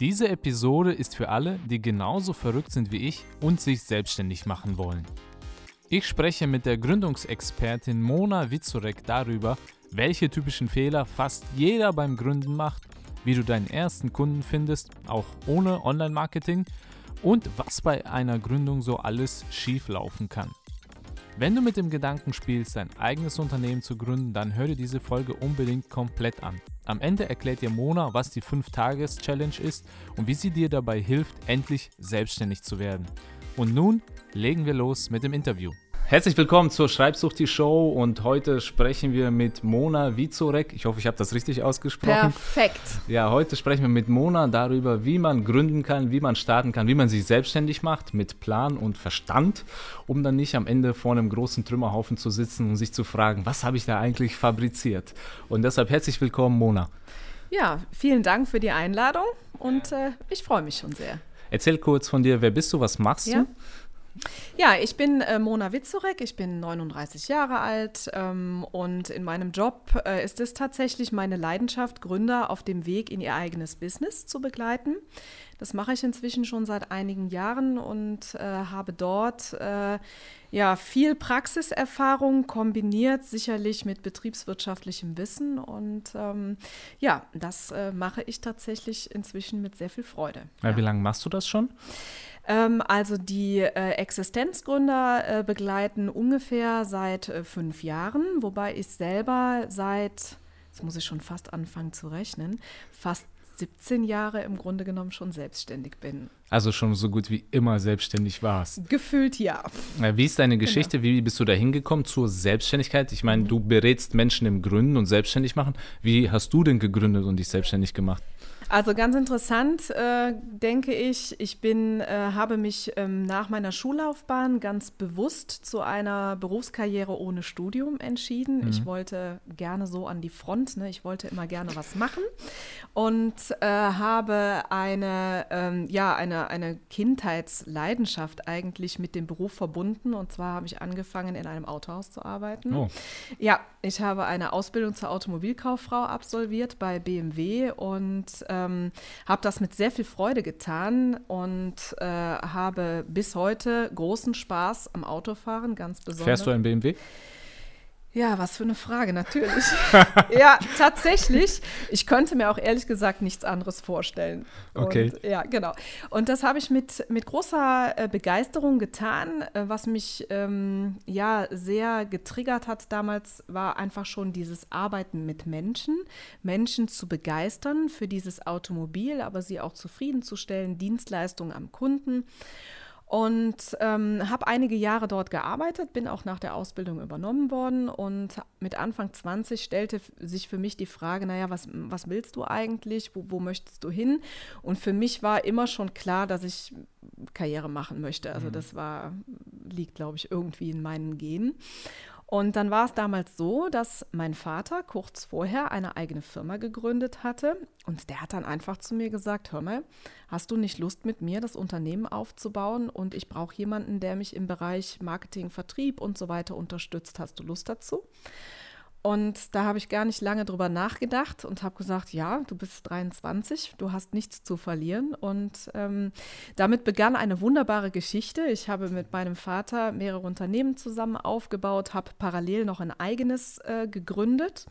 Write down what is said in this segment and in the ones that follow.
Diese Episode ist für alle, die genauso verrückt sind wie ich und sich selbstständig machen wollen. Ich spreche mit der Gründungsexpertin Mona Witzorek darüber, welche typischen Fehler fast jeder beim Gründen macht, wie du deinen ersten Kunden findest, auch ohne Online-Marketing und was bei einer Gründung so alles schief laufen kann. Wenn du mit dem Gedanken spielst, dein eigenes Unternehmen zu gründen, dann hör dir diese Folge unbedingt komplett an. Am Ende erklärt dir Mona, was die 5-Tages-Challenge ist und wie sie dir dabei hilft, endlich selbstständig zu werden. Und nun legen wir los mit dem Interview. Herzlich willkommen zur Schreibsucht die Show und heute sprechen wir mit Mona Vizorek. Ich hoffe, ich habe das richtig ausgesprochen. Perfekt. Ja, heute sprechen wir mit Mona darüber, wie man gründen kann, wie man starten kann, wie man sich selbstständig macht mit Plan und Verstand, um dann nicht am Ende vor einem großen Trümmerhaufen zu sitzen und sich zu fragen, was habe ich da eigentlich fabriziert? Und deshalb herzlich willkommen, Mona. Ja, vielen Dank für die Einladung und äh, ich freue mich schon sehr. Erzähl kurz von dir, wer bist du, was machst ja. du? Ja, ich bin äh, Mona Witzorek, ich bin 39 Jahre alt ähm, und in meinem Job äh, ist es tatsächlich meine Leidenschaft, Gründer auf dem Weg in ihr eigenes Business zu begleiten. Das mache ich inzwischen schon seit einigen Jahren und äh, habe dort äh, ja viel Praxiserfahrung kombiniert, sicherlich mit betriebswirtschaftlichem Wissen und ähm, ja, das äh, mache ich tatsächlich inzwischen mit sehr viel Freude. Ja. Wie lange machst du das schon? Ähm, also die äh, Existenzgründer äh, begleiten ungefähr seit äh, fünf Jahren, wobei ich selber seit, jetzt muss ich schon fast anfangen zu rechnen, fast 17 Jahre im Grunde genommen schon selbstständig bin. Also schon so gut wie immer selbstständig warst. Gefühlt ja. Wie ist deine genau. Geschichte? Genau. Wie bist du da hingekommen zur Selbstständigkeit? Ich meine, mhm. du berätst Menschen im Gründen und selbstständig machen. Wie hast du denn gegründet und dich selbstständig gemacht? Also ganz interessant, äh, denke ich. Ich bin, äh, habe mich ähm, nach meiner Schullaufbahn ganz bewusst zu einer Berufskarriere ohne Studium entschieden. Mhm. Ich wollte gerne so an die Front, ne? ich wollte immer gerne was machen und äh, habe eine, ähm, ja, eine, eine Kindheitsleidenschaft eigentlich mit dem Beruf verbunden. Und zwar habe ich angefangen, in einem Autohaus zu arbeiten. Oh. Ja, ich habe eine Ausbildung zur Automobilkauffrau absolviert bei BMW und äh, ähm, habe das mit sehr viel Freude getan und äh, habe bis heute großen Spaß am Autofahren, ganz besonders. Fährst du ein BMW? Ja, was für eine Frage, natürlich. ja, tatsächlich. Ich könnte mir auch ehrlich gesagt nichts anderes vorstellen. Okay. Und, ja, genau. Und das habe ich mit, mit großer äh, Begeisterung getan. Äh, was mich ähm, ja sehr getriggert hat damals, war einfach schon dieses Arbeiten mit Menschen, Menschen zu begeistern für dieses Automobil, aber sie auch zufriedenzustellen, Dienstleistungen am Kunden und ähm, habe einige Jahre dort gearbeitet, bin auch nach der Ausbildung übernommen worden und mit Anfang 20 stellte sich für mich die Frage, naja, was, was willst du eigentlich, wo, wo möchtest du hin? Und für mich war immer schon klar, dass ich Karriere machen möchte. Also mhm. das war, liegt, glaube ich, irgendwie in meinen Genen. Und dann war es damals so, dass mein Vater kurz vorher eine eigene Firma gegründet hatte und der hat dann einfach zu mir gesagt, hör mal, hast du nicht Lust mit mir das Unternehmen aufzubauen und ich brauche jemanden, der mich im Bereich Marketing, Vertrieb und so weiter unterstützt. Hast du Lust dazu? Und da habe ich gar nicht lange drüber nachgedacht und habe gesagt, ja, du bist 23, du hast nichts zu verlieren. Und ähm, damit begann eine wunderbare Geschichte. Ich habe mit meinem Vater mehrere Unternehmen zusammen aufgebaut, habe parallel noch ein eigenes äh, gegründet.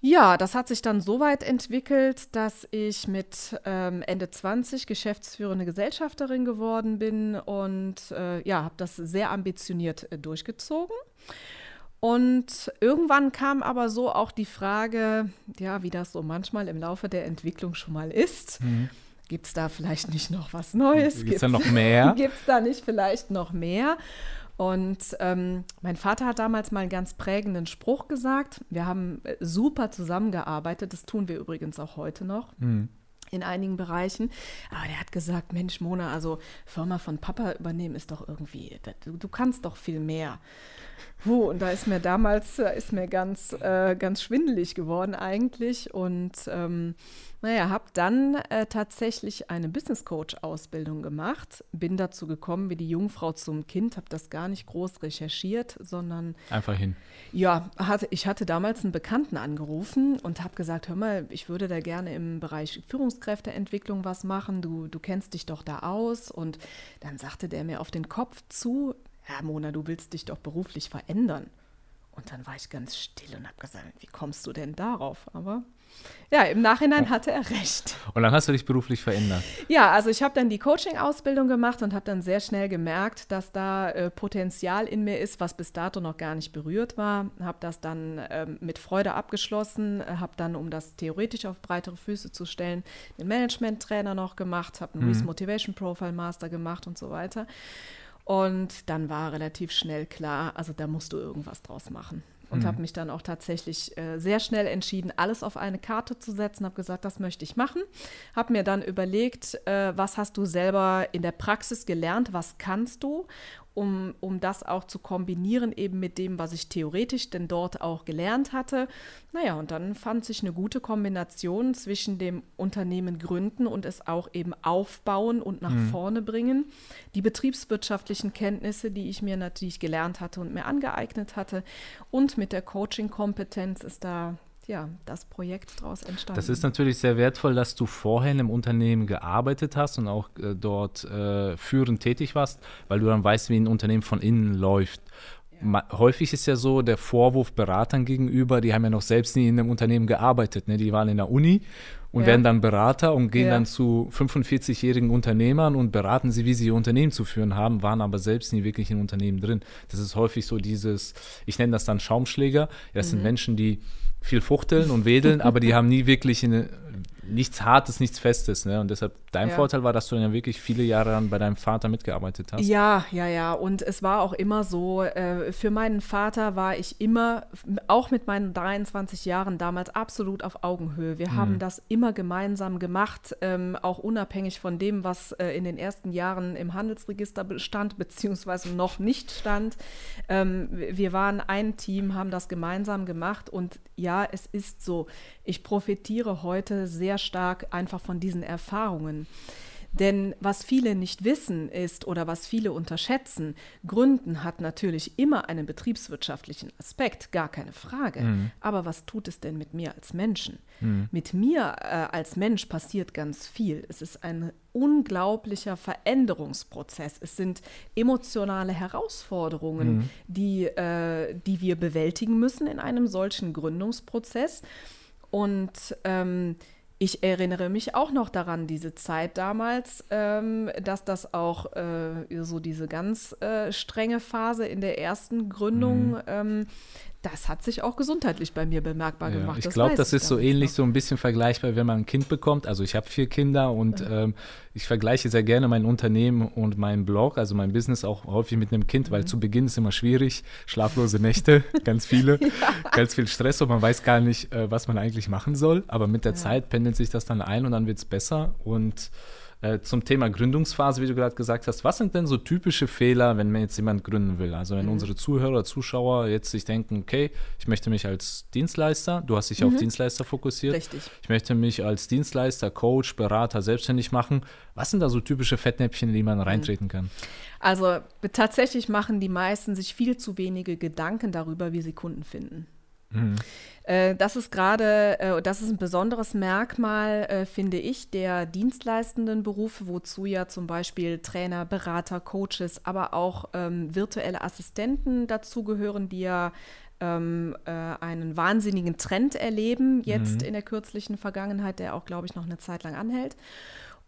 Ja, das hat sich dann so weit entwickelt, dass ich mit ähm, Ende 20 geschäftsführende Gesellschafterin geworden bin und äh, ja, habe das sehr ambitioniert äh, durchgezogen. Und irgendwann kam aber so auch die Frage, ja, wie das so manchmal im Laufe der Entwicklung schon mal ist. Mhm. Gibt es da vielleicht nicht noch was Neues? Gibt es da noch mehr? Gibt es da nicht vielleicht noch mehr? Und ähm, mein Vater hat damals mal einen ganz prägenden Spruch gesagt. Wir haben äh, super zusammengearbeitet. Das tun wir übrigens auch heute noch. Mhm in einigen Bereichen. Aber der hat gesagt, Mensch, Mona, also Firma von Papa übernehmen ist doch irgendwie, du, du kannst doch viel mehr. Puh, und da ist mir damals ist mir ganz, äh, ganz schwindelig geworden eigentlich. Und ähm, Naja, habe dann äh, tatsächlich eine Business Coach-Ausbildung gemacht, bin dazu gekommen wie die Jungfrau zum Kind, habe das gar nicht groß recherchiert, sondern. Einfach hin. Ja, hatte, ich hatte damals einen Bekannten angerufen und habe gesagt: Hör mal, ich würde da gerne im Bereich Führungskräfteentwicklung was machen, du, du kennst dich doch da aus. Und dann sagte der mir auf den Kopf zu: Ja, Mona, du willst dich doch beruflich verändern. Und dann war ich ganz still und habe gesagt, wie kommst du denn darauf? Aber ja, im Nachhinein hatte er recht. Und dann hast du dich beruflich verändert. Ja, also ich habe dann die Coaching-Ausbildung gemacht und habe dann sehr schnell gemerkt, dass da äh, Potenzial in mir ist, was bis dato noch gar nicht berührt war. Habe das dann ähm, mit Freude abgeschlossen, äh, habe dann, um das theoretisch auf breitere Füße zu stellen, den Management-Trainer noch gemacht, habe einen mhm. Motivation Profile Master gemacht und so weiter. Und dann war relativ schnell klar, also da musst du irgendwas draus machen. Und mhm. habe mich dann auch tatsächlich äh, sehr schnell entschieden, alles auf eine Karte zu setzen, habe gesagt, das möchte ich machen. Habe mir dann überlegt, äh, was hast du selber in der Praxis gelernt, was kannst du um, um das auch zu kombinieren eben mit dem, was ich theoretisch denn dort auch gelernt hatte. Naja, und dann fand sich eine gute Kombination zwischen dem Unternehmen gründen und es auch eben aufbauen und nach mhm. vorne bringen. Die betriebswirtschaftlichen Kenntnisse, die ich mir natürlich gelernt hatte und mir angeeignet hatte und mit der Coaching-Kompetenz ist da ja, das Projekt daraus entstanden. Das ist natürlich sehr wertvoll, dass du vorher in einem Unternehmen gearbeitet hast und auch äh, dort äh, führend tätig warst, weil du dann weißt, wie ein Unternehmen von innen läuft. Ja. Häufig ist ja so der Vorwurf Beratern gegenüber, die haben ja noch selbst nie in einem Unternehmen gearbeitet. Ne? Die waren in der Uni und ja. werden dann Berater und gehen ja. dann zu 45-jährigen Unternehmern und beraten sie, wie sie ihr Unternehmen zu führen haben, waren aber selbst nie wirklich im Unternehmen drin. Das ist häufig so dieses, ich nenne das dann Schaumschläger. Das mhm. sind Menschen, die viel fuchteln und wedeln, aber die haben nie wirklich eine, nichts Hartes, nichts Festes. Ne? Und deshalb dein ja. Vorteil war, dass du dann ja wirklich viele Jahre dann bei deinem Vater mitgearbeitet hast. Ja, ja, ja. Und es war auch immer so, äh, für meinen Vater war ich immer, auch mit meinen 23 Jahren damals, absolut auf Augenhöhe. Wir mhm. haben das immer gemeinsam gemacht, ähm, auch unabhängig von dem, was äh, in den ersten Jahren im Handelsregister stand, beziehungsweise noch nicht stand. Ähm, wir waren ein Team, haben das gemeinsam gemacht. Und ja, es ist so, ich profitiere heute sehr stark einfach von diesen Erfahrungen. Denn was viele nicht wissen ist oder was viele unterschätzen, Gründen hat natürlich immer einen betriebswirtschaftlichen Aspekt, gar keine Frage. Mhm. Aber was tut es denn mit mir als Menschen? Mhm. Mit mir äh, als Mensch passiert ganz viel. Es ist ein unglaublicher Veränderungsprozess. Es sind emotionale Herausforderungen, mhm. die, äh, die wir bewältigen müssen in einem solchen Gründungsprozess. Und ähm, ich erinnere mich auch noch daran, diese Zeit damals, ähm, dass das auch äh, so diese ganz äh, strenge Phase in der ersten Gründung, mhm. ähm, das hat sich auch gesundheitlich bei mir bemerkbar ja, gemacht. Ich glaube, das, ist so ähnlich, noch. so ein bisschen vergleichbar, wenn man ein Kind bekommt. Also ich habe vier Kinder und ja. ähm, ich vergleiche sehr gerne mein Unternehmen und meinen Blog, also mein Business auch häufig mit einem Kind, weil mhm. zu Beginn ist immer schwierig, schlaflose Nächte, ganz viele, ja. ganz viel Stress und man weiß gar nicht, äh, was man eigentlich machen soll. Aber mit der Zeit pendelt sich das dann ein und dann wird es besser und äh, zum Thema Gründungsphase, wie du gerade gesagt hast, was sind denn so typische Fehler, wenn man jetzt jemand gründen will? Also wenn mhm. unsere Zuhörer, Zuschauer jetzt sich denken, okay, ich möchte mich als Dienstleister, du hast dich mhm. auf Dienstleister fokussiert. Richtig. Ich möchte mich als Dienstleister, Coach, Berater selbstständig machen. Was sind da so typische Fettnäpfchen, in die man mhm. reintreten kann? Also tatsächlich machen die meisten sich viel zu wenige Gedanken darüber, wie sie Kunden finden. Mhm. Äh, das ist gerade, äh, das ist ein besonderes Merkmal, äh, finde ich, der dienstleistenden Berufe, wozu ja zum Beispiel Trainer, Berater, Coaches, aber auch ähm, virtuelle Assistenten dazugehören, die ja ähm, äh, einen wahnsinnigen Trend erleben, jetzt mhm. in der kürzlichen Vergangenheit, der auch, glaube ich, noch eine Zeit lang anhält.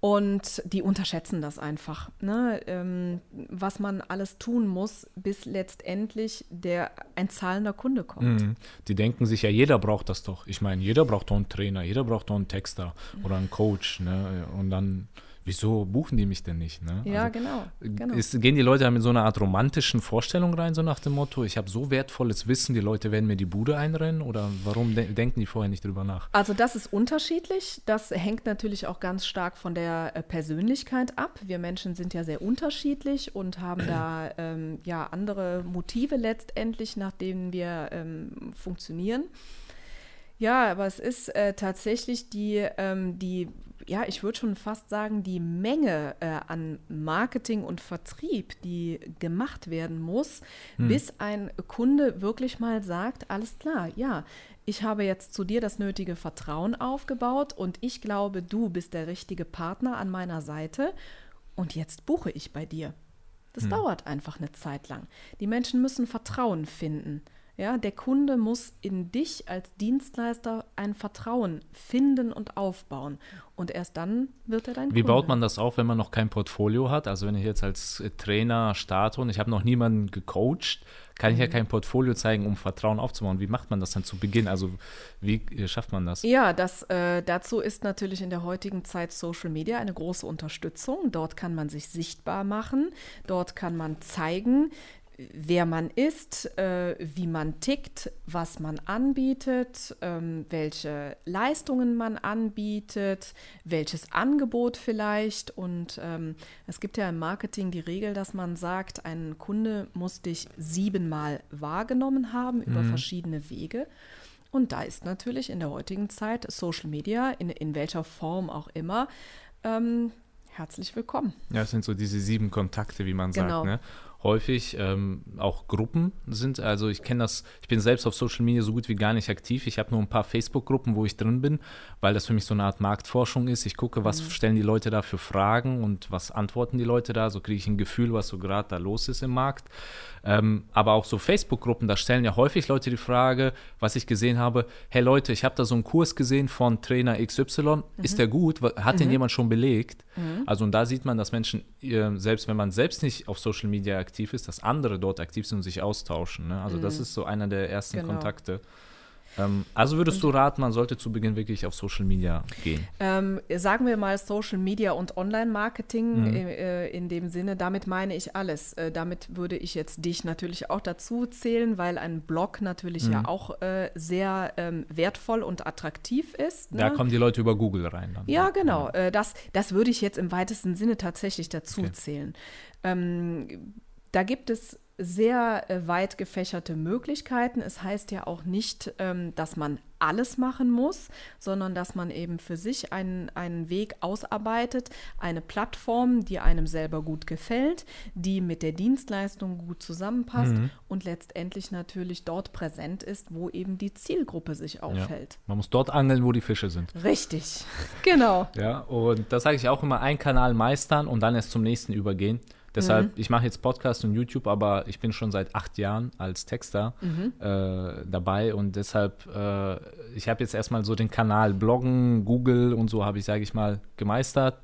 Und die unterschätzen das einfach, ne? ähm, was man alles tun muss, bis letztendlich der, ein zahlender Kunde kommt. Mhm. Die denken sich ja, jeder braucht das doch. Ich meine, jeder braucht doch einen Trainer, jeder braucht doch einen Texter oder einen Coach. Ne? Und dann wieso buchen die mich denn nicht? Ne? Ja, also, genau. genau. Ist, gehen die Leute mit so einer Art romantischen Vorstellung rein, so nach dem Motto, ich habe so wertvolles Wissen, die Leute werden mir die Bude einrennen? Oder warum de denken die vorher nicht drüber nach? Also das ist unterschiedlich. Das hängt natürlich auch ganz stark von der äh, Persönlichkeit ab. Wir Menschen sind ja sehr unterschiedlich und haben da ähm, ja andere Motive letztendlich, nach denen wir ähm, funktionieren. Ja, aber es ist äh, tatsächlich die, ähm, die, ja, ich würde schon fast sagen, die Menge äh, an Marketing und Vertrieb, die gemacht werden muss, hm. bis ein Kunde wirklich mal sagt, alles klar, ja, ich habe jetzt zu dir das nötige Vertrauen aufgebaut und ich glaube, du bist der richtige Partner an meiner Seite und jetzt buche ich bei dir. Das hm. dauert einfach eine Zeit lang. Die Menschen müssen Vertrauen finden. Ja, der Kunde muss in dich als Dienstleister ein Vertrauen finden und aufbauen. Und erst dann wird er dein Wie Kunde. baut man das auf, wenn man noch kein Portfolio hat? Also wenn ich jetzt als Trainer starte und ich habe noch niemanden gecoacht, kann ich ja mhm. kein Portfolio zeigen, um Vertrauen aufzubauen. Wie macht man das dann zu Beginn? Also wie schafft man das? Ja, das, äh, dazu ist natürlich in der heutigen Zeit Social Media eine große Unterstützung. Dort kann man sich sichtbar machen, dort kann man zeigen, wer man ist, äh, wie man tickt, was man anbietet, ähm, welche Leistungen man anbietet, welches Angebot vielleicht. Und ähm, es gibt ja im Marketing die Regel, dass man sagt, ein Kunde muss dich siebenmal wahrgenommen haben mhm. über verschiedene Wege. Und da ist natürlich in der heutigen Zeit Social Media, in, in welcher Form auch immer, ähm, herzlich willkommen. Ja, es sind so diese sieben Kontakte, wie man genau. sagt. Ne? Häufig ähm, auch Gruppen sind. Also ich kenne das, ich bin selbst auf Social Media so gut wie gar nicht aktiv. Ich habe nur ein paar Facebook-Gruppen, wo ich drin bin, weil das für mich so eine Art Marktforschung ist. Ich gucke, was mhm. stellen die Leute da für Fragen und was antworten die Leute da. So kriege ich ein Gefühl, was so gerade da los ist im Markt. Ähm, aber auch so Facebook-Gruppen, da stellen ja häufig Leute die Frage, was ich gesehen habe, hey Leute, ich habe da so einen Kurs gesehen von Trainer XY, mhm. ist der gut? Hat mhm. den jemand schon belegt? Mhm. Also und da sieht man, dass Menschen, selbst wenn man selbst nicht auf Social Media aktiv ist, dass andere dort aktiv sind und sich austauschen. Ne? Also das mhm. ist so einer der ersten genau. Kontakte. Ähm, also würdest du raten, man sollte zu Beginn wirklich auf Social Media gehen? Ähm, sagen wir mal Social Media und Online-Marketing mhm. äh, in dem Sinne, damit meine ich alles. Äh, damit würde ich jetzt dich natürlich auch dazu zählen, weil ein Blog natürlich mhm. ja auch äh, sehr ähm, wertvoll und attraktiv ist. Ne? Da kommen die Leute über Google rein. Dann. Ja, genau. Äh, das, das würde ich jetzt im weitesten Sinne tatsächlich dazu okay. zählen. Ähm, da gibt es sehr äh, weit gefächerte Möglichkeiten. Es heißt ja auch nicht, ähm, dass man alles machen muss, sondern dass man eben für sich einen, einen Weg ausarbeitet, eine Plattform, die einem selber gut gefällt, die mit der Dienstleistung gut zusammenpasst mhm. und letztendlich natürlich dort präsent ist, wo eben die Zielgruppe sich aufhält. Ja. Man muss dort angeln, wo die Fische sind. Richtig, genau. ja, und das sage ich auch immer, einen Kanal meistern und dann erst zum nächsten übergehen. Deshalb, mhm. ich mache jetzt Podcast und YouTube, aber ich bin schon seit acht Jahren als Texter mhm. äh, dabei und deshalb, äh, ich habe jetzt erstmal so den Kanal Bloggen, Google und so habe ich, sage ich mal, gemeistert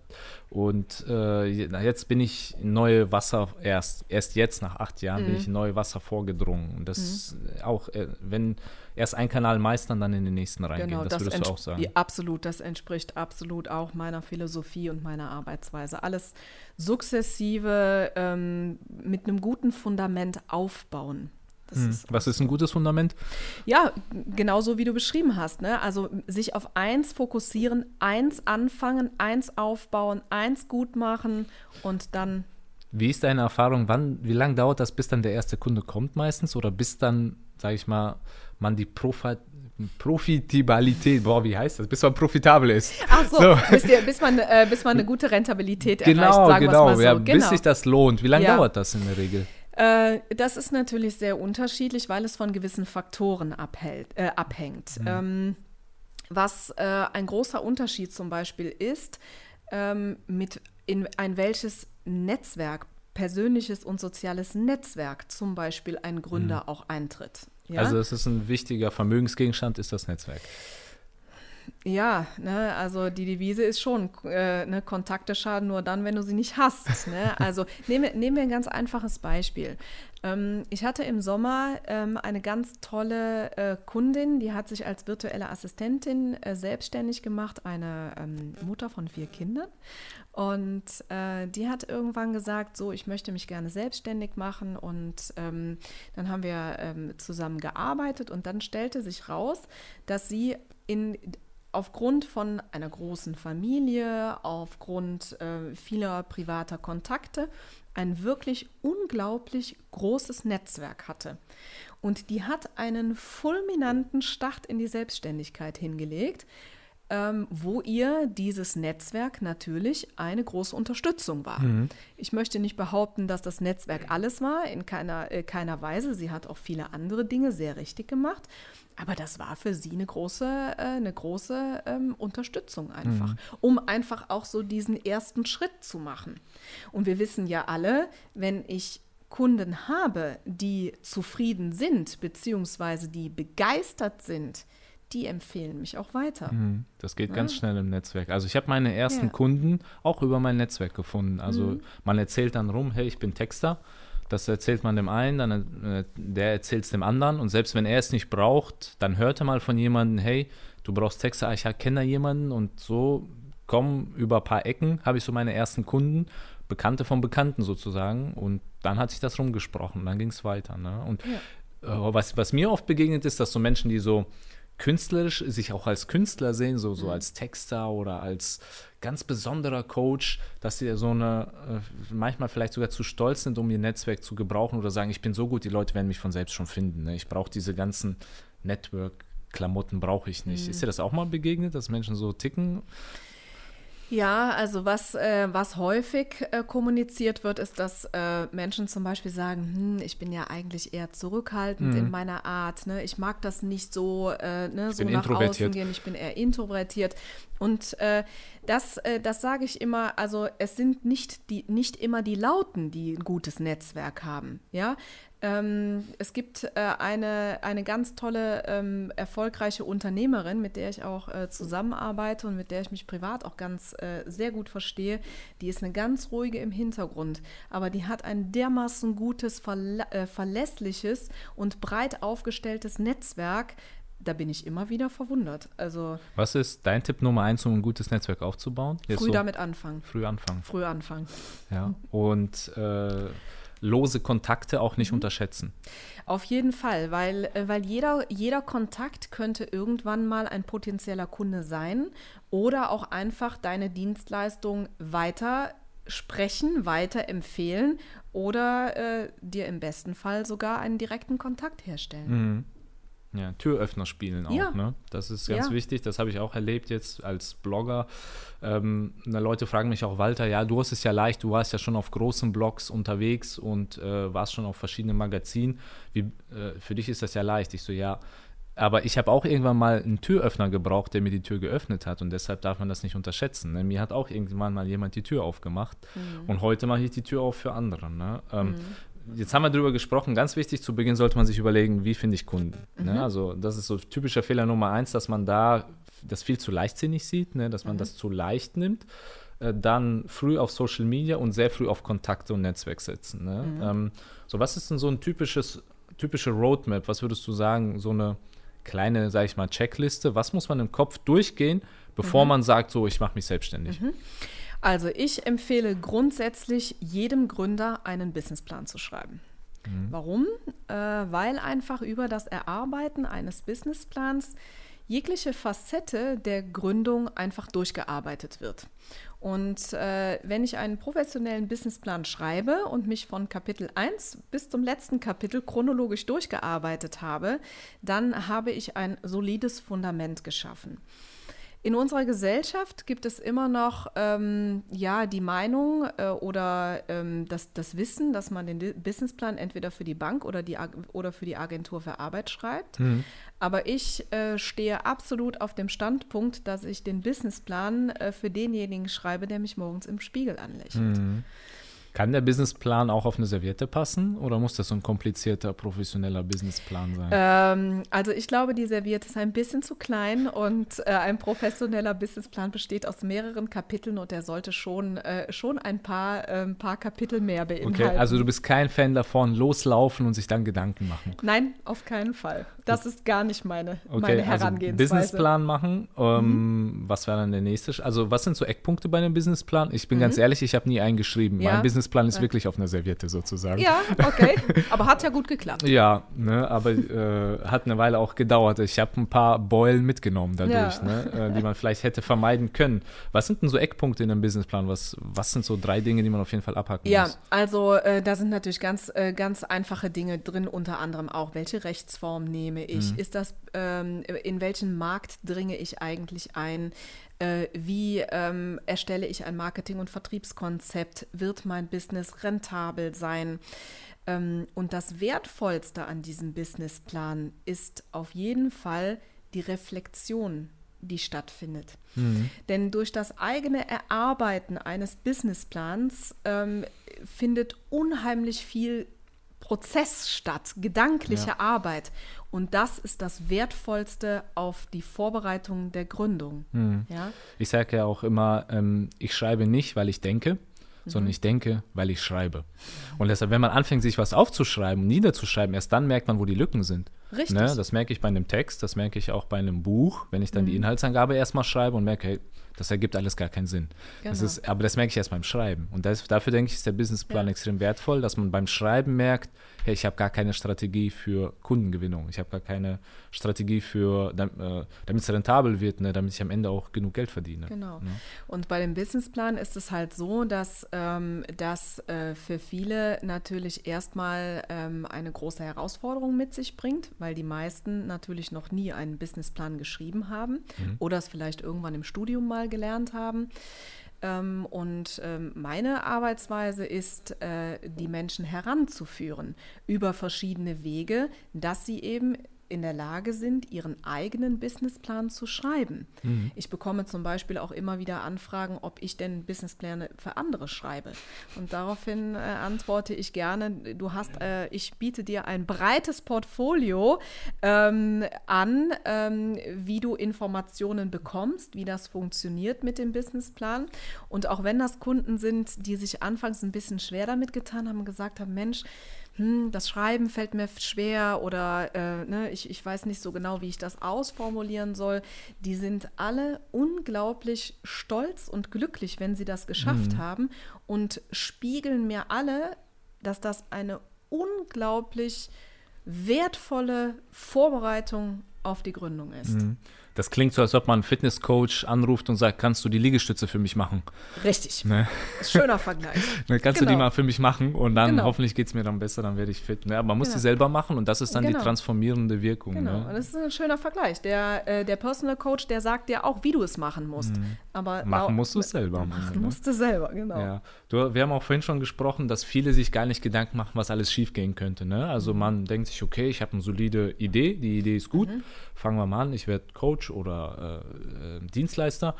und äh, jetzt bin ich in neue Wasser, erst, erst jetzt nach acht Jahren mhm. bin ich in neue Wasser vorgedrungen und das mhm. auch, äh, wenn erst einen Kanal meistern, dann in den nächsten reingehen. Genau, das, das würdest du auch sagen. absolut, das entspricht absolut auch meiner Philosophie und meiner Arbeitsweise. Alles sukzessive ähm, mit einem guten Fundament aufbauen. Hm. Ist Was ist ein gutes Fundament? Ja, genauso wie du beschrieben hast. Ne? Also sich auf eins fokussieren, eins anfangen, eins aufbauen, eins gut machen und dann. Wie ist deine Erfahrung? Wann, wie lange dauert das, bis dann der erste Kunde kommt meistens? Oder bis dann, sage ich mal, man die Profi Profitabilität, boah, wie heißt das? Bis man profitabel ist. Ach so, so. Bis, dir, bis, man, äh, bis man eine gute Rentabilität genau, erreicht, sagen genau, mal so. Ja, genau. Bis sich das lohnt. Wie lange ja. dauert das in der Regel? Äh, das ist natürlich sehr unterschiedlich, weil es von gewissen Faktoren abhält, äh, abhängt. Mhm. Ähm, was äh, ein großer Unterschied zum Beispiel ist, ähm, mit in ein welches Netzwerk, persönliches und soziales Netzwerk zum Beispiel ein Gründer mhm. auch eintritt. Ja? Also es ist ein wichtiger Vermögensgegenstand, ist das Netzwerk. Ja, ne, also die Devise ist schon, äh, ne, Kontakte schaden nur dann, wenn du sie nicht hast. Ne? Also nehmen, nehmen wir ein ganz einfaches Beispiel. Ähm, ich hatte im Sommer ähm, eine ganz tolle äh, Kundin, die hat sich als virtuelle Assistentin äh, selbstständig gemacht, eine ähm, Mutter von vier Kindern. Und äh, die hat irgendwann gesagt, so, ich möchte mich gerne selbstständig machen. Und ähm, dann haben wir ähm, zusammen gearbeitet und dann stellte sich raus, dass sie in aufgrund von einer großen Familie, aufgrund äh, vieler privater Kontakte ein wirklich unglaublich großes Netzwerk hatte. Und die hat einen fulminanten Start in die Selbstständigkeit hingelegt, ähm, wo ihr dieses Netzwerk natürlich eine große Unterstützung war. Mhm. Ich möchte nicht behaupten, dass das Netzwerk alles war, in keiner, äh, keiner Weise. Sie hat auch viele andere Dinge sehr richtig gemacht. Aber das war für sie eine große, äh, eine große ähm, Unterstützung einfach, mhm. um einfach auch so diesen ersten Schritt zu machen. Und wir wissen ja alle, wenn ich Kunden habe, die zufrieden sind, beziehungsweise die begeistert sind, die empfehlen mich auch weiter. Mhm. Das geht ja. ganz schnell im Netzwerk. Also ich habe meine ersten ja. Kunden auch über mein Netzwerk gefunden. Also mhm. man erzählt dann rum, hey, ich bin Texter. Das erzählt man dem einen, dann äh, der erzählt es dem anderen. Und selbst wenn er es nicht braucht, dann hört er mal von jemandem, hey, du brauchst Texte, ah, ich kenne da jemanden. Und so kommen über ein paar Ecken, habe ich so meine ersten Kunden, Bekannte von Bekannten sozusagen. Und dann hat sich das rumgesprochen. Dann ging es weiter. Ne? Und ja. äh, was, was mir oft begegnet ist, dass so Menschen, die so künstlerisch sich auch als Künstler sehen, so, so mhm. als Texter oder als ganz besonderer Coach, dass sie so eine, äh, manchmal vielleicht sogar zu stolz sind, um ihr Netzwerk zu gebrauchen oder sagen, ich bin so gut, die Leute werden mich von selbst schon finden. Ne? Ich brauche diese ganzen Network-Klamotten, brauche ich nicht. Mhm. Ist dir das auch mal begegnet, dass Menschen so ticken? Ja, also was, äh, was häufig äh, kommuniziert wird, ist, dass äh, Menschen zum Beispiel sagen, hm, ich bin ja eigentlich eher zurückhaltend mhm. in meiner Art, ne? ich mag das nicht so, äh, ne, so nach außen gehen, ich bin eher introvertiert. Und äh, das, äh, das sage ich immer, also es sind nicht, die, nicht immer die Lauten, die ein gutes Netzwerk haben. Ja? Ähm, es gibt äh, eine, eine ganz tolle, ähm, erfolgreiche Unternehmerin, mit der ich auch äh, zusammenarbeite und mit der ich mich privat auch ganz äh, sehr gut verstehe. Die ist eine ganz ruhige im Hintergrund, aber die hat ein dermaßen gutes, verlä äh, verlässliches und breit aufgestelltes Netzwerk, da bin ich immer wieder verwundert. Also Was ist dein Tipp Nummer eins, um ein gutes Netzwerk aufzubauen? Jetzt früh so damit anfangen. Früh anfangen. Früh anfangen. Ja. Und äh, lose Kontakte auch nicht mhm. unterschätzen. Auf jeden Fall, weil, äh, weil jeder, jeder Kontakt könnte irgendwann mal ein potenzieller Kunde sein oder auch einfach deine Dienstleistung weiter sprechen, weiter empfehlen oder äh, dir im besten Fall sogar einen direkten Kontakt herstellen. Mhm. Ja, Türöffner spielen auch. Ja. Ne? Das ist ganz ja. wichtig. Das habe ich auch erlebt jetzt als Blogger. Ähm, Leute fragen mich auch, Walter, ja, du hast es ja leicht, du warst ja schon auf großen Blogs unterwegs und äh, warst schon auf verschiedenen Magazinen. Wie, äh, für dich ist das ja leicht. Ich so, ja. Aber ich habe auch irgendwann mal einen Türöffner gebraucht, der mir die Tür geöffnet hat und deshalb darf man das nicht unterschätzen. Ne? Mir hat auch irgendwann mal jemand die Tür aufgemacht mhm. und heute mache ich die Tür auf für andere. Ne? Ähm, mhm jetzt haben wir darüber gesprochen, ganz wichtig, zu Beginn sollte man sich überlegen, wie finde ich Kunden. Ne? Mhm. Ne? Also das ist so typischer Fehler Nummer eins, dass man da das viel zu leichtsinnig sieht, ne? dass man mhm. das zu leicht nimmt. Äh, dann früh auf Social Media und sehr früh auf Kontakte und Netzwerk setzen. Ne? Mhm. Ähm, so, was ist denn so ein typisches, typische Roadmap? Was würdest du sagen, so eine kleine, sage ich mal, Checkliste? Was muss man im Kopf durchgehen, bevor mhm. man sagt, so, ich mache mich selbstständig? Also ich empfehle grundsätzlich jedem Gründer einen Businessplan zu schreiben. Mhm. Warum? Äh, weil einfach über das Erarbeiten eines Businessplans jegliche Facette der Gründung einfach durchgearbeitet wird. Und äh, wenn ich einen professionellen Businessplan schreibe und mich von Kapitel 1 bis zum letzten Kapitel chronologisch durchgearbeitet habe, dann habe ich ein solides Fundament geschaffen. In unserer Gesellschaft gibt es immer noch ähm, ja, die Meinung äh, oder ähm, das, das Wissen, dass man den Businessplan entweder für die Bank oder, die, oder für die Agentur für Arbeit schreibt. Mhm. Aber ich äh, stehe absolut auf dem Standpunkt, dass ich den Businessplan äh, für denjenigen schreibe, der mich morgens im Spiegel anlächelt. Mhm. Kann der Businessplan auch auf eine Serviette passen oder muss das so ein komplizierter, professioneller Businessplan sein? Ähm, also ich glaube, die Serviette ist ein bisschen zu klein und äh, ein professioneller Businessplan besteht aus mehreren Kapiteln und der sollte schon, äh, schon ein paar, äh, paar Kapitel mehr beinhalten. Okay, also du bist kein Fan davon, loslaufen und sich dann Gedanken machen? Nein, auf keinen Fall. Das ist gar nicht meine, okay, meine also Herangehensweise. Also Businessplan machen, ähm, mhm. was wäre dann der nächste? Also was sind so Eckpunkte bei einem Businessplan? Ich bin mhm. ganz ehrlich, ich habe nie eingeschrieben. Ja. Mein Business Businessplan ist wirklich auf einer Serviette sozusagen. Ja, okay. Aber hat ja gut geklappt. Ja, ne, aber äh, hat eine Weile auch gedauert. Ich habe ein paar Beulen mitgenommen dadurch, Ja. ne, äh, die man vielleicht hätte vermeiden können. Was sind denn so Eckpunkte in einem Businessplan? Was, was sind so drei Dinge, die man auf jeden Fall abhaken Ja, muss? also äh, da sind natürlich ganz, äh, ganz einfache Dinge drin, unter anderem auch, welche Rechtsform nehme ich? Mhm. Ist das, ähm, in welchen Markt dringe ich eigentlich ein? Äh, wie ähm, erstelle ich ein Marketing- und Vertriebskonzept? Wird mein Business rentabel sein? Ähm, und das Wertvollste an diesem Businessplan ist auf jeden Fall die Reflexion, die stattfindet. Denn durch das eigene Erarbeiten eines Businessplans ähm, findet unheimlich viel Prozess statt, gedankliche Ja. Arbeit. Und das ist das Wertvollste auf die Vorbereitung der Gründung. Ja? Ich sage ja auch immer, ähm, ich schreibe nicht, weil ich denke, Mhm. sondern ich denke, weil ich schreibe. Und deshalb, wenn man anfängt, sich was aufzuschreiben, niederzuschreiben, erst dann merkt man, wo die Lücken sind. Richtig. Ne? Das merke ich bei einem Text, das merke ich auch bei einem Buch, wenn ich dann die Inhaltsangabe erstmal schreibe und merke, hey, das ergibt alles gar keinen Sinn. Das Genau. ist, aber das merke ich erst beim Schreiben. Und das, dafür denke ich, ist der Businessplan Ja. extrem wertvoll, dass man beim Schreiben merkt, hey, ich habe gar keine Strategie für Kundengewinnung. Ich habe gar keine Strategie für, äh, damit es rentabel wird, ne? damit ich am Ende auch genug Geld verdiene. Genau. Ja. Und bei dem Businessplan ist es halt so, dass ähm, das äh, für viele natürlich erstmal ähm, eine große Herausforderung mit sich bringt, weil die meisten natürlich noch nie einen Businessplan geschrieben haben oder es vielleicht irgendwann im Studium mal gelernt haben. Ähm, und ähm, meine Arbeitsweise ist, äh, die Menschen heranzuführen über verschiedene Wege, dass sie eben in der Lage sind, ihren eigenen Businessplan zu schreiben. Ich bekomme zum Beispiel auch immer wieder Anfragen, ob ich denn Businesspläne für andere schreibe. Und daraufhin äh, antworte ich gerne, du hast, äh, ich biete dir ein breites Portfolio ähm, an, ähm, wie du Informationen bekommst, wie das funktioniert mit dem Businessplan. Und auch wenn das Kunden sind, die sich anfangs ein bisschen schwer damit getan haben, gesagt haben, Mensch, hm, das Schreiben fällt mir schwer oder äh, ne, ich, ich weiß nicht so genau, wie ich das ausformulieren soll. Die sind alle unglaublich stolz und glücklich, wenn sie das geschafft haben und spiegeln mir alle, dass das eine unglaublich wertvolle Vorbereitung auf die Gründung ist. Das klingt so, als ob man einen Fitnesscoach anruft und sagt, kannst du die Liegestütze für mich machen? Richtig. Ne? Schöner Vergleich. Ne, kannst du die Genau. mal für mich machen und dann Genau. hoffentlich geht es mir dann besser, dann werde ich fit. Ne? Aber man muss Genau. die selber machen und das ist dann die Genau. transformierende Wirkung. Genau, und Ne? das ist ein schöner Vergleich. Der, äh, der Personal Coach, der sagt dir auch, wie du es machen musst. Aber Mhm. Machen lau- musst du es selber. Machen ne? musst du selber, genau. Ja. Du, wir haben auch vorhin schon gesprochen, dass viele sich gar nicht Gedanken machen, was alles schiefgehen könnte. Ne? Also Mhm. man denkt sich, okay, ich habe eine solide Idee, die Idee ist gut, fangen wir mal an, ich werde Coach oder äh, äh, Dienstleister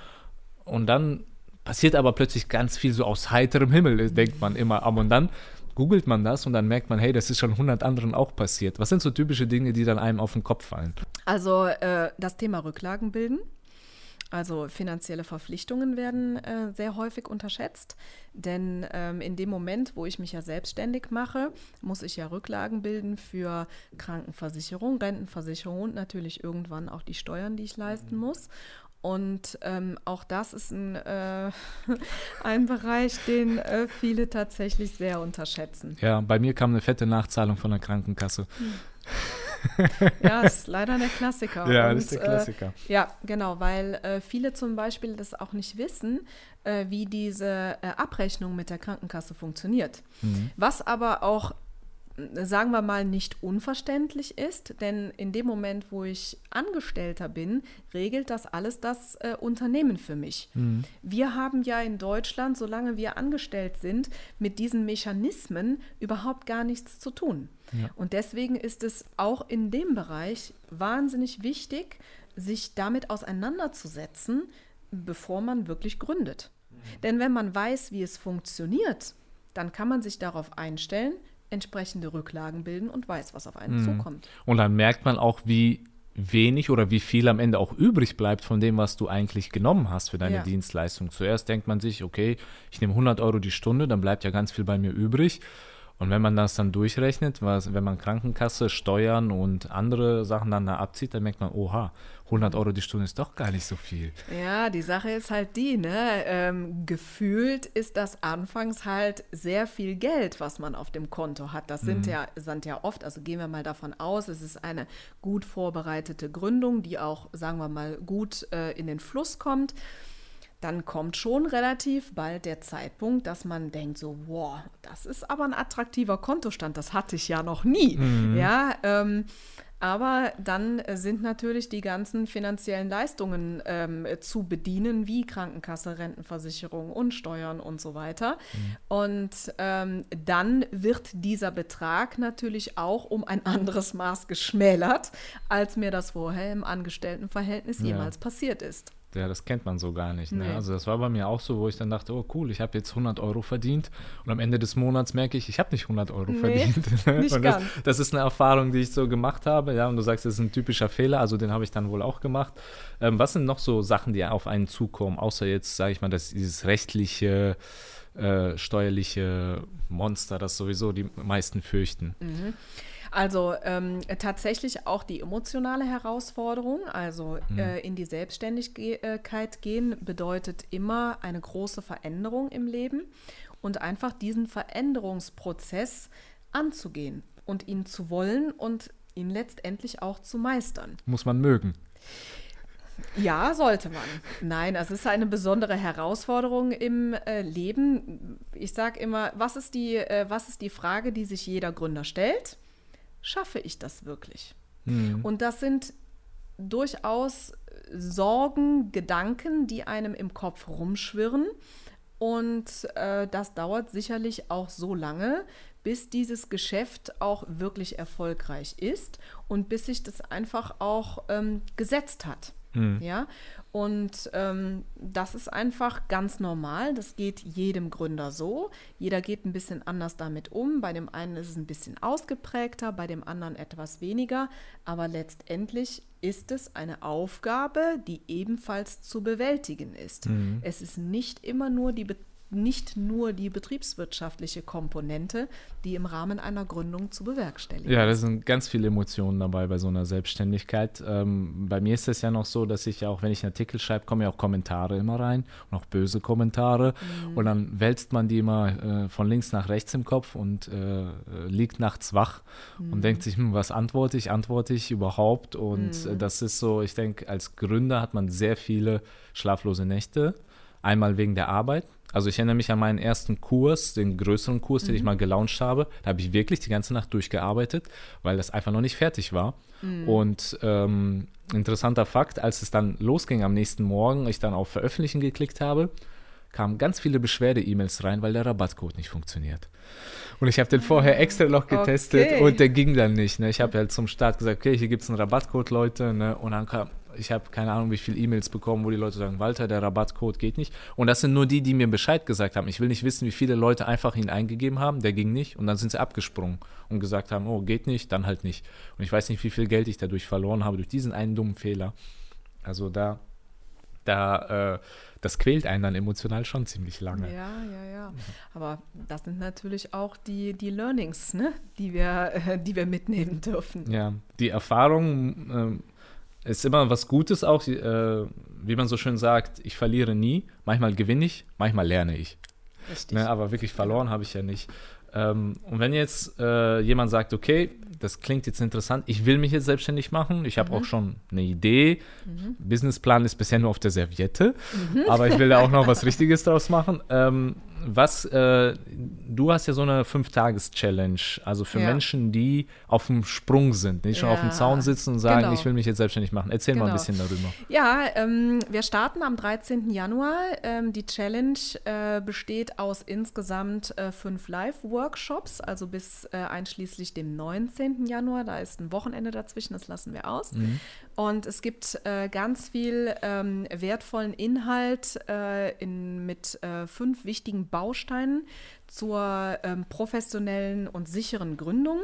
und dann passiert aber plötzlich ganz viel so aus heiterem Himmel, denkt man immer. Aber und dann googelt man das und dann merkt man, hey, das ist schon hundert anderen auch passiert. Was sind so typische Dinge, die dann einem auf den Kopf fallen? Also äh, das Thema Rücklagen bilden. Also finanzielle Verpflichtungen werden äh, sehr häufig unterschätzt, denn ähm, in dem Moment, wo ich mich ja selbstständig mache, muss ich ja Rücklagen bilden für Krankenversicherung, Rentenversicherung und natürlich irgendwann auch die Steuern, die ich leisten muss. Und ähm, auch das ist ein, äh, ein Bereich, den äh, viele tatsächlich sehr unterschätzen. Ja, bei mir kam eine fette Nachzahlung von der Krankenkasse. Ja, ist leider der Klassiker. Ja, Und, das ist der äh, Klassiker. Ja, genau, weil äh, viele zum Beispiel das auch nicht wissen, äh, wie diese äh, Abrechnung mit der Krankenkasse funktioniert. Mhm. Was aber auch, äh, sagen wir mal, nicht unverständlich ist, denn in dem Moment, wo ich Angestellter bin, regelt das alles das äh, Unternehmen für mich. Mhm. Wir haben ja in Deutschland, solange wir angestellt sind, mit diesen Mechanismen überhaupt gar nichts zu tun. Ja. Und deswegen ist es auch in dem Bereich wahnsinnig wichtig, sich damit auseinanderzusetzen, bevor man wirklich gründet. Denn wenn man weiß, wie es funktioniert, dann kann man sich darauf einstellen, entsprechende Rücklagen bilden und weiß, was auf einen zukommt. Und dann merkt man auch, wie wenig oder wie viel am Ende auch übrig bleibt von dem, was du eigentlich genommen hast für deine Ja. Dienstleistung. Zuerst denkt man sich, okay, ich nehme 100 Euro die Stunde, dann bleibt ja ganz viel bei mir übrig. Und wenn man das dann durchrechnet, was, wenn man Krankenkasse, Steuern und andere Sachen dann da abzieht, dann merkt man, oha, 100 Euro die Stunde ist doch gar nicht so viel. Ja, die Sache ist halt die, ne? Ähm, gefühlt ist das anfangs halt sehr viel Geld, was man auf dem Konto hat. Das sind, mhm. ja, sind ja oft, also gehen wir mal davon aus, es ist eine gut vorbereitete Gründung, die auch, sagen wir mal, gut äh, in den Fluss kommt dann kommt schon relativ bald der Zeitpunkt, dass man denkt so, wow, das ist aber ein attraktiver Kontostand, das hatte ich ja noch nie. Mhm. Ja, ähm, aber dann sind natürlich die ganzen finanziellen Leistungen ähm, zu bedienen, wie Krankenkasse, Rentenversicherung und Steuern und so weiter. Mhm. Und ähm, dann wird dieser Betrag natürlich auch um ein anderes Maß geschmälert, als mir das vorher im Angestelltenverhältnis ja. jemals passiert ist. Ja, das kennt man so gar nicht. Ne? Nee. Also das war bei mir auch so, wo ich dann dachte, oh cool, ich habe jetzt 100 Euro verdient und am Ende des Monats merke ich, ich habe nicht 100 Euro nee, verdient. Nicht und das, das, ist eine Erfahrung, die ich so gemacht habe. Ja, und du sagst, das ist ein typischer Fehler, also den habe ich dann wohl auch gemacht. Ähm, was sind noch so Sachen, die auf einen zukommen, außer jetzt, sage ich mal, dass dieses rechtliche, äh, steuerliche Monster, das sowieso die meisten fürchten? Mhm. Also ähm, tatsächlich auch die emotionale Herausforderung, also mhm. äh, in die Selbstständigkeit gehen, bedeutet immer eine große Veränderung im Leben und einfach diesen Veränderungsprozess anzugehen und ihn zu wollen und ihn letztendlich auch zu meistern. Muss man mögen. Ja, sollte man. Nein, es ist eine besondere Herausforderung im äh, Leben. Ich sage immer, was ist, die, äh, was ist die Frage, die sich jeder Gründer stellt? Schaffe ich das wirklich? Mhm. Und das sind durchaus Sorgen, Gedanken, die einem im Kopf rumschwirren. Und äh, das dauert sicherlich auch so lange, bis dieses Geschäft auch wirklich erfolgreich ist und bis sich das einfach auch ähm, gesetzt hat. Mhm. Ja, und ähm, das ist einfach ganz normal. Das geht jedem Gründer so. Jeder geht ein bisschen anders damit um. Bei dem einen ist es ein bisschen ausgeprägter, bei dem anderen etwas weniger. Aber letztendlich ist es eine Aufgabe, die ebenfalls zu bewältigen ist. Mhm. Es ist nicht immer nur die Be nicht nur die betriebswirtschaftliche Komponente, die im Rahmen einer Gründung zu bewerkstelligen ist. Ja, da sind ganz viele Emotionen dabei bei so einer Selbstständigkeit. Ähm, bei mir ist es ja noch so, dass ich ja auch, wenn ich einen Artikel schreibe, kommen ja auch Kommentare immer rein und auch böse Kommentare. Mhm. Und dann wälzt man die immer äh, von links nach rechts im Kopf und äh, liegt nachts wach mhm. und denkt sich, hm, was antworte ich, antworte ich überhaupt? Und mhm. äh, das ist so, ich denke, als Gründer hat man sehr viele schlaflose Nächte. Einmal wegen der Arbeit, also ich erinnere mich an meinen ersten Kurs, den größeren Kurs, mhm. den ich mhm. mal gelauncht habe. Da habe ich wirklich die ganze Nacht durchgearbeitet, weil das einfach noch nicht fertig war. Mhm. Und ähm, interessanter Fakt, als es dann losging am nächsten Morgen, ich dann auf Veröffentlichen geklickt habe, kamen ganz viele Beschwerde-E-Mails rein, weil der Rabattcode nicht funktioniert. Und ich habe den vorher extra noch getestet okay. und der ging dann nicht. Ne? Ich habe halt zum Start gesagt, okay, hier gibt es einen Rabattcode, Leute. Ne? Und dann kam, ich habe keine Ahnung, wie viele E-Mails bekommen, wo die Leute sagen, Walter, der Rabattcode geht nicht. Und das sind nur die, die mir Bescheid gesagt haben. Ich will nicht wissen, wie viele Leute einfach ihn eingegeben haben, der ging nicht. Und dann sind sie abgesprungen und gesagt haben, oh, geht nicht, dann halt nicht. Und ich weiß nicht, wie viel Geld ich dadurch verloren habe, durch diesen einen dummen Fehler. Also da, da, äh, das quält einen dann emotional schon ziemlich lange. Ja, ja, ja. Aber das sind natürlich auch die, die Learnings, ne? die, wir, äh, die wir mitnehmen dürfen. Ja, die Erfahrung. Äh, ist immer was Gutes auch, äh, wie man so schön sagt, ich verliere nie. Manchmal gewinne ich, manchmal lerne ich. Richtig. Ne, aber wirklich verloren habe ich ja nicht. Ähm, und wenn jetzt äh, jemand sagt, okay, das klingt jetzt interessant, ich will mich jetzt selbstständig machen, ich habe mhm. auch schon eine Idee, mhm. Businessplan ist bisher nur auf der Serviette, mhm. aber ich will da auch noch was Richtiges draus machen. Ähm, was, äh, du hast ja so eine Fünf-Tages-Challenge, also für ja. Menschen, die auf dem Sprung sind, nicht schon ja. auf dem Zaun sitzen und sagen, genau. ich will mich jetzt selbstständig machen. Erzähl genau. mal ein genau. bisschen darüber. Ja, ähm, wir starten am 13. Januar. Ähm, die Challenge äh, besteht aus insgesamt äh, fünf Live-Workshops, also bis äh, einschließlich dem 19. Januar. Da ist ein Wochenende dazwischen, das lassen wir aus. Mhm. Und es gibt äh, ganz viel ähm, wertvollen Inhalt äh, in, mit äh, fünf wichtigen Bausteinen zur ähm, professionellen und sicheren Gründung.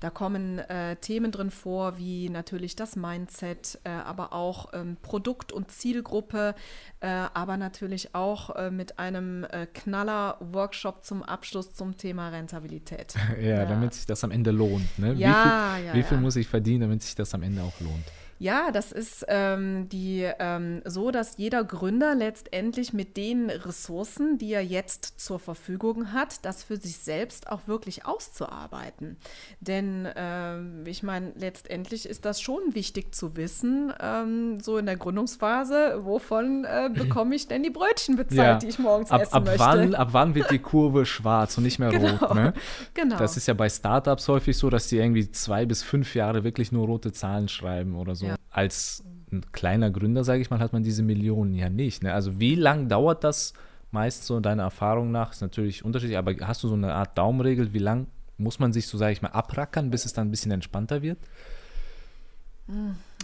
Da kommen äh, Themen drin vor, wie natürlich das Mindset, äh, aber auch ähm, Produkt- und Zielgruppe, äh, aber natürlich auch mit einem Knaller-Workshop zum Abschluss zum Thema Rentabilität. ja, ja, damit sich das am Ende lohnt. Ne? Ja, wie viel, ja, wie viel muss ich verdienen, damit sich das am Ende auch lohnt? Ja, das ist ähm, die, ähm, so, dass jeder Gründer letztendlich mit den Ressourcen, die er jetzt zur Verfügung hat, das für sich selbst auch wirklich auszuarbeiten. Denn ähm, ich meine, letztendlich ist das schon wichtig zu wissen, ähm, so in der Gründungsphase, wovon äh, bekomme ich denn die Brötchen bezahlt, die ich morgens ab, essen ab möchte. Wann, ab wann wird die Kurve schwarz und nicht mehr Genau, rot? Ne? genau. Das ist ja bei Startups häufig so, dass die irgendwie zwei bis fünf Jahre wirklich nur rote Zahlen schreiben oder so. Ja. Als ein kleiner Gründer, sage ich mal, hat man diese Millionen ja nicht. Ne? Also wie lang dauert das meist so deiner Erfahrung nach? Ist natürlich unterschiedlich, aber hast du so eine Art Daumenregel, wie lang muss man sich so, sage ich mal, abrackern, bis es dann ein bisschen entspannter wird?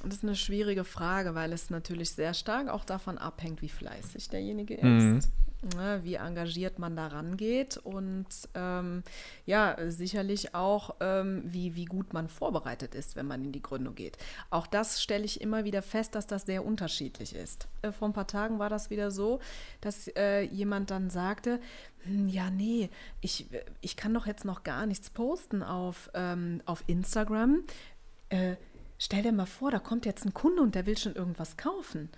Das ist eine schwierige Frage, weil es natürlich sehr stark auch davon abhängt, wie fleißig derjenige ist, Mhm. Ne, wie engagiert man daran geht und ähm, ja, sicherlich auch, ähm, wie, wie gut man vorbereitet ist, wenn man in die Gründung geht. Auch das stelle ich immer wieder fest, dass das sehr unterschiedlich ist. Äh, vor ein paar Tagen war das wieder so, dass äh, jemand dann sagte, "Hm, ja, nee, ich, ich kann doch jetzt noch gar nichts posten auf, ähm, auf Instagram. Äh, stell dir mal vor, da kommt jetzt ein Kunde und der will schon irgendwas kaufen.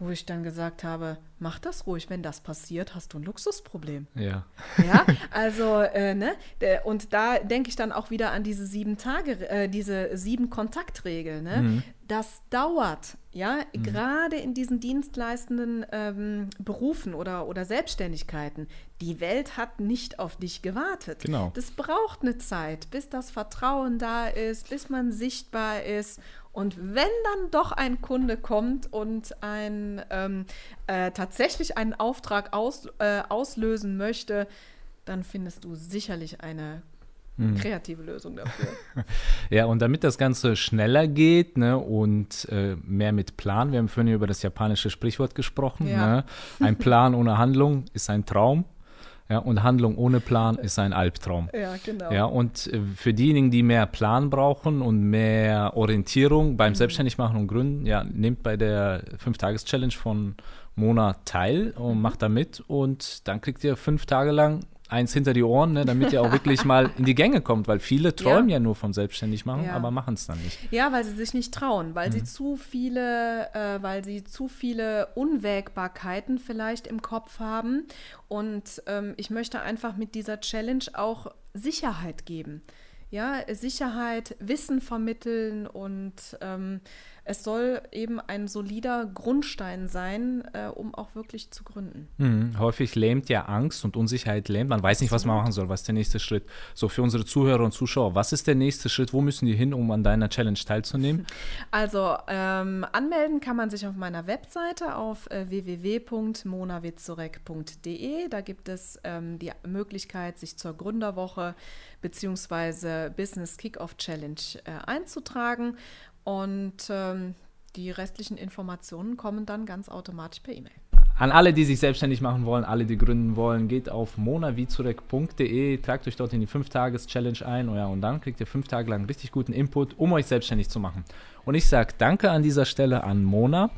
Wo ich dann gesagt habe, mach das ruhig, wenn das passiert, hast du ein Luxusproblem. Ja. Ja, also, äh, ne, und da denke ich dann auch wieder an diese sieben Tage, äh, diese sieben Kontaktregel, ne? Das dauert, ja, gerade in diesen dienstleistenden ähm, Berufen oder, oder Selbstständigkeiten. Die Welt hat nicht auf dich gewartet. Genau. Das braucht eine Zeit, bis das Vertrauen da ist, bis man sichtbar ist. Und wenn dann doch ein Kunde kommt und ein, ähm, äh, tatsächlich einen Auftrag aus, äh, auslösen möchte, dann findest du sicherlich eine kreative Lösung dafür. Ja, und damit das Ganze schneller geht ne, und äh, mehr mit Plan, wir haben vorhin über das japanische Sprichwort gesprochen, Ja. ne? ein Plan ohne Handlung ist ein Traum ja, und Handlung ohne Plan ist ein Albtraum. ja, genau. Ja, und äh, für diejenigen, die mehr Plan brauchen und mehr Orientierung beim Selbstständigmachen und Gründen, ja, nehmt bei der 5-Tages-Challenge von Mona teil und macht da mit und dann kriegt ihr fünf Tage lang eins hinter die Ohren, ne, damit ihr auch wirklich mal in die Gänge kommt, weil viele träumen ja, nur vom Selbstständigmachen, Ja. aber machen es dann nicht. Ja, weil sie sich nicht trauen, weil sie zu viele, äh, weil sie zu viele Unwägbarkeiten vielleicht im Kopf haben. Und ähm, ich möchte einfach mit dieser Challenge auch Sicherheit geben. Ja, Sicherheit, Wissen vermitteln und ähm, es soll eben ein solider Grundstein sein, äh, um auch wirklich zu gründen. Mhm. Häufig lähmt ja Angst und Unsicherheit lähmt. Man weiß nicht, was man machen soll. Was ist der nächste Schritt? So für unsere Zuhörer und Zuschauer, was ist der nächste Schritt? Wo müssen die hin, um an deiner Challenge teilzunehmen? Also ähm, anmelden kann man sich auf meiner Webseite auf äh, www.monawitzorek.de. Da gibt es ähm, die Möglichkeit, sich zur Gründerwoche bzw. Business Kickoff Challenge äh, einzutragen. Und ähm, die restlichen Informationen kommen dann ganz automatisch per E-Mail. An alle, die sich selbstständig machen wollen, alle, die gründen wollen, geht auf monavizurek.de, tragt euch dort in die 5-Tages-Challenge ein oh ja, und dann kriegt ihr fünf Tage lang richtig guten Input, um euch selbstständig zu machen. Und ich sage danke an dieser Stelle an Mona.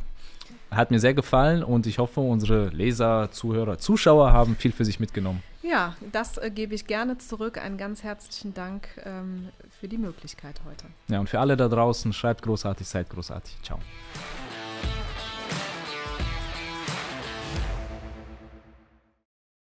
Hat mir sehr gefallen und ich hoffe, unsere Leser, Zuhörer, Zuschauer haben viel für sich mitgenommen. Ja, das äh, gebe ich gerne zurück. Einen ganz herzlichen Dank ähm, für die Möglichkeit heute. Ja, und für alle da draußen, schreibt großartig, seid großartig. Ciao.